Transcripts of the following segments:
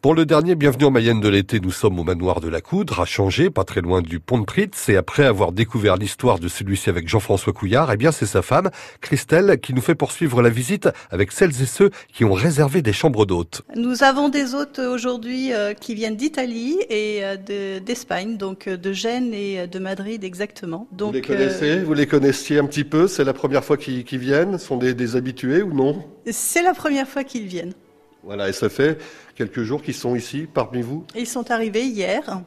Pour le dernier Bienvenue en Mayenne de l'été, nous sommes au manoir de la Coudre, à Changer, pas très loin du pont de Pritz. Et après avoir découvert l'histoire de celui-ci avec Jean-François Couillard, eh bien, c'est sa femme, Christelle, qui nous fait poursuivre la visite avec celles et ceux qui ont réservé des chambres d'hôtes. Nous avons des hôtes aujourd'hui euh, qui viennent d'Italie et euh, d'Espagne, donc euh, de Gênes et de Madrid exactement. Donc, vous les connaissez? Vous les connaissiez un petit peu? C'est la première fois qu'ils viennent? Sont des, des habitués ou non? C'est la première fois qu'ils viennent. Voilà, et ça fait quelques jours qu'ils sont ici parmi vous? Ils sont arrivés hier,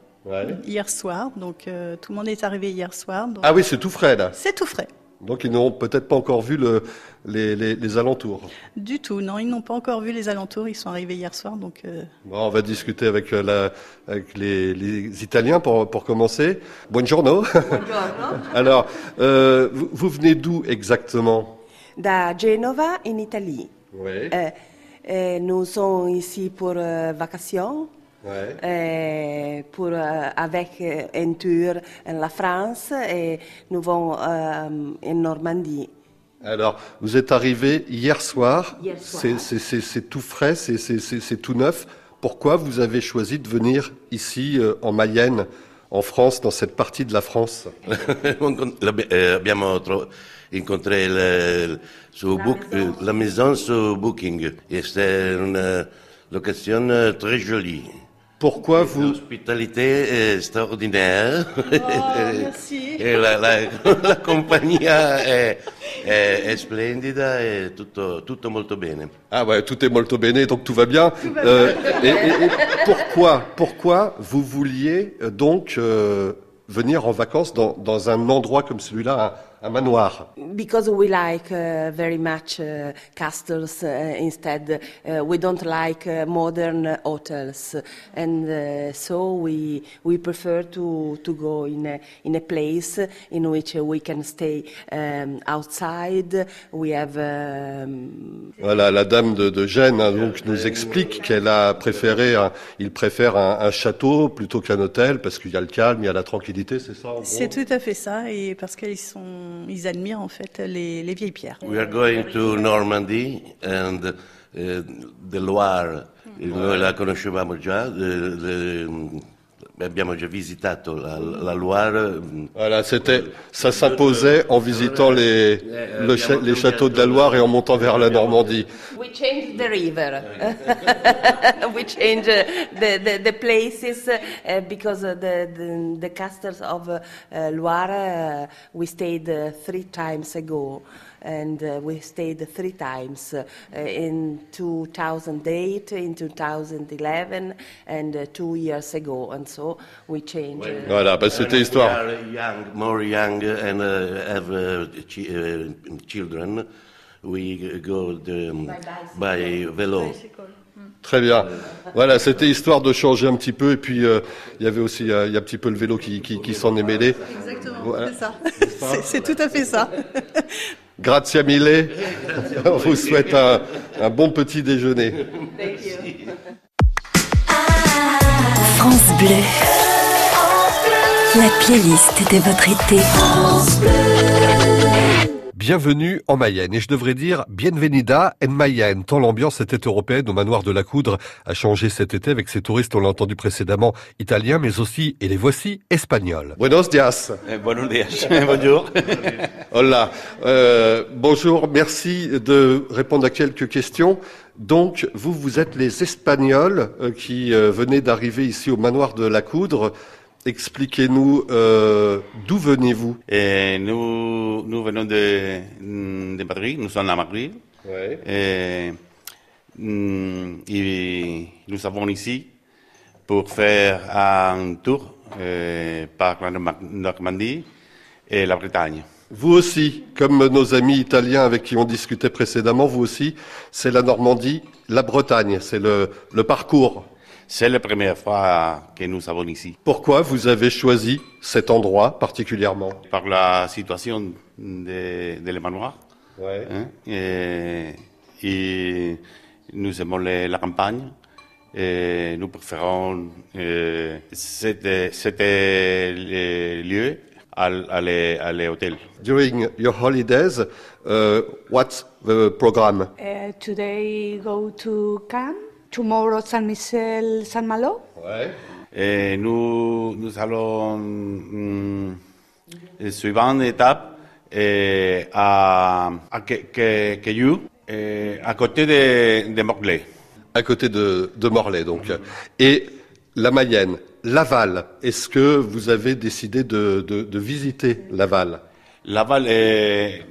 hier soir, donc euh, tout le monde est arrivé hier soir. Ah oui, c'est tout frais là C'est tout frais. Donc ils n'ont peut-être pas encore vu le, les, alentours Du tout, non, ils n'ont pas encore vu les alentours, ils sont arrivés hier soir. Donc, euh, bon, on va discuter avec, euh, la, avec les, Italiens pour, pour commencer. Buongiorno. Buongiorno. Alors, vous, vous, venez d'où exactement? Da Genova, en Italie. Oui. Et nous sommes ici pour euh, vacations. Ouais. pour, euh, avec une tour en la France et nous vont euh, en Normandie. Alors, vous êtes arrivé hier soir. C'est tout frais, c'est tout neuf. Pourquoi vous avez choisi de venir ici en Mayenne, en France, dans cette partie de la France incontré le, su la, book, maison. la maison sur Booking. Et c'était une location très jolie. Pourquoi vous L'hospitalité extraordinaire. Oh, merci. et la, la, la compagnie est, è, è, splendida e tutto, tutto molto bene. Ah ouais, tout est molto bene, donc tout va bien. Tout va euh, bien. Et, et, et, pourquoi, pourquoi vous vouliez euh, donc euh, venir en vacances dans, dans un endroit comme celui-là, un manoir. Because we like uh, very much uh, castles uh, instead. Uh, we don't like uh, modern hotels, and uh, so we we prefer to to go in a in a place in which we can stay um, outside. We have. Um... Voilà, la dame de, de Gênes hein, donc nous explique qu'elle a préféré, un, il préfère un, un château plutôt qu'un hôtel parce qu'il y a le calme, il y a la tranquillité, c'est ça. C'est tout à fait ça, et parce qu'ils sont ils admirent en fait les, les, vieilles pierres. We are going to Normandy and uh, the Loire, noi la conoscevamo già, the, the, abbiamo già visitato la, la Loire. Voilà, c'était, ça s'imposait en visitant les, le, les châteaux de la Loire et en montant vers la Normandie. We changed the river. we changed the, the, the places uh, because the, the, the castles of uh, Loire uh, we stayed uh, three times ago. And uh, we stayed three times uh, in 2008, in 2011, and uh, two years ago, and so we changed. Voilà, bah, c'était histoire. Young, more young, and uh, have uh, ch uh, children. We go the, um, by, by vélo. Très bien. Voilà, c'était histoire de changer un petit peu. Et puis, euh, il y avait aussi euh, il y a un petit peu le vélo qui, qui, qui s'en est mêlé. Exactement, voilà. c'est ça. C'est tout à fait ça. Grazie mille. On vous souhaite un, un bon petit déjeuner. France Bleu. La playlist de votre été. Bienvenue en Mayenne. Et je devrais dire bienvenida en Mayenne, tant l'ambiance était européenne au manoir de la Coudre a changé cet été avec ces touristes, on l'a entendu précédemment, italiens, mais aussi, et les voici, espagnols. Buenos dias. Eh, buenos dias. Bonjour. Hola. Euh, bonjour, merci de répondre à quelques questions. Donc, vous, vous êtes les Espagnols euh, qui euh, venez d'arriver ici au manoir de la Coudre. Expliquez-nous euh, d'où venez-vous? Eh, nous, nous venons de, de Madrid, nous sommes à Madrid. Ouais. Et, mm, et, nous avons ici pour faire un tour euh, par la Normandie et la Bretagne. Vous aussi, comme nos amis italiens avec qui on discutait précédemment, vous aussi, c'est la Normandie, la Bretagne, c'est le, le parcours. C'est la première fois que nous avons ici. Pourquoi vous avez choisi cet endroit particulièrement Par la situation de, de manoir. Ouais. Hein, et, et, nous aimons les, la campagne. Et nous préférons euh, cet, cet lieu à, à les hôtels. During your holidays, uh, what's the program? Uh, today go to Cannes. Tomorrow San Michel, San Malo? Ouais. Et nous, nous allons, hum, suivante étape, eh, à, à eh, à côté de, de Morlaix. À côté de, de Morlaix, donc. Et la Mayenne, Laval, est-ce que vous avez décidé de, de, de visiter Laval? Laval est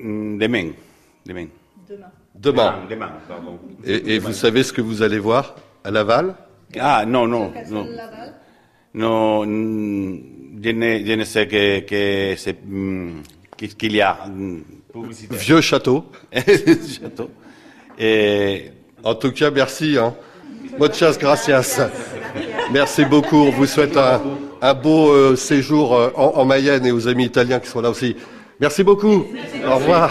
hum, demain. Demain. Demain. Demain, pardon. Et, et vous savez ce que vous allez voir à Laval? Ah, non, non. non. Non, je ne, je ne sais que, que c'est, hum, qu'est-ce qu'il y a visiter. Vieux château. Château. Et En tout cas, merci. Hein. Muchas gracias. Merci beaucoup. On vous souhaite un, un beau euh, séjour euh, en, en Mayenne et aux amis italiens qui sont là aussi. Merci beaucoup. Au revoir.